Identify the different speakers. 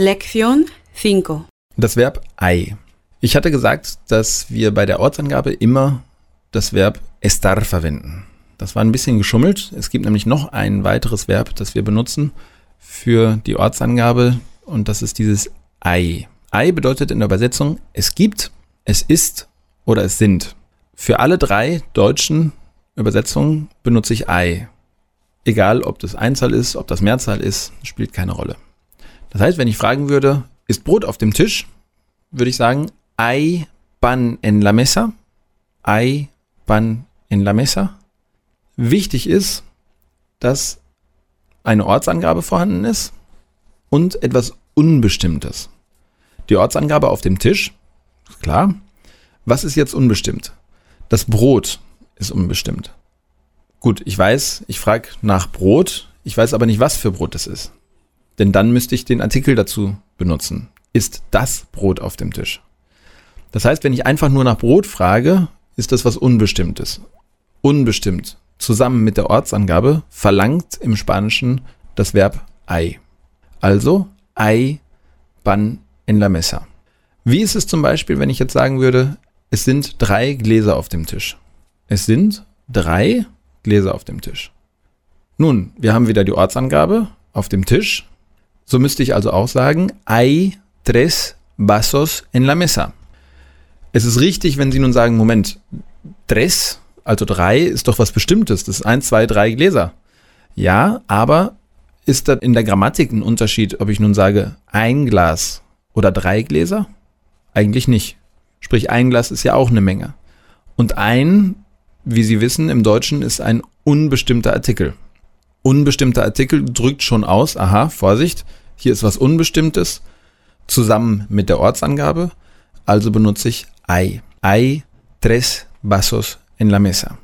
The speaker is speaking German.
Speaker 1: Lección 5.
Speaker 2: Das Verb ei. Ich hatte gesagt, dass wir bei der Ortsangabe immer das Verb estar verwenden. Das war ein bisschen geschummelt. Es gibt nämlich noch ein weiteres Verb, das wir benutzen für die Ortsangabe und das ist dieses ei. Ei bedeutet in der Übersetzung es gibt, es ist oder es sind. Für alle drei deutschen Übersetzungen benutze ich ei. Egal, ob das Einzahl ist, ob das Mehrzahl ist, spielt keine Rolle. Das heißt, wenn ich fragen würde, ist Brot auf dem Tisch, würde ich sagen, hay pan en la mesa. Hay pan en la mesa. Wichtig ist, dass eine Ortsangabe vorhanden ist und etwas Unbestimmtes. Die Ortsangabe auf dem Tisch, klar. Was ist jetzt unbestimmt? Das Brot ist unbestimmt. Gut, ich weiß, ich frage nach Brot, ich weiß aber nicht, was für Brot es ist. Denn dann müsste ich den Artikel dazu benutzen. Ist das Brot auf dem Tisch? Das heißt, wenn ich einfach nur nach Brot frage, ist das was Unbestimmtes. Unbestimmt. Zusammen mit der Ortsangabe verlangt im Spanischen das Verb ei. Also ei pan en la mesa. Wie ist es zum Beispiel, wenn ich jetzt sagen würde, es sind drei Gläser auf dem Tisch? Es sind drei Gläser auf dem Tisch. Nun, wir haben wieder die Ortsangabe auf dem Tisch. So müsste ich also auch sagen, hay tres vasos en la mesa. Es ist richtig, wenn Sie nun sagen, Moment, tres, also drei, ist doch was Bestimmtes. Das ist eins, zwei, drei Gläser. Ja, aber ist da in der Grammatik ein Unterschied, ob ich nun sage ein Glas oder drei Gläser? Eigentlich nicht. Sprich, ein Glas ist ja auch eine Menge. Und ein, wie Sie wissen, im Deutschen ist ein unbestimmter Artikel. Unbestimmter Artikel drückt schon aus, aha, Vorsicht, hier ist was Unbestimmtes, zusammen mit der Ortsangabe. Also benutze ich hay. Hay tres vasos en la mesa.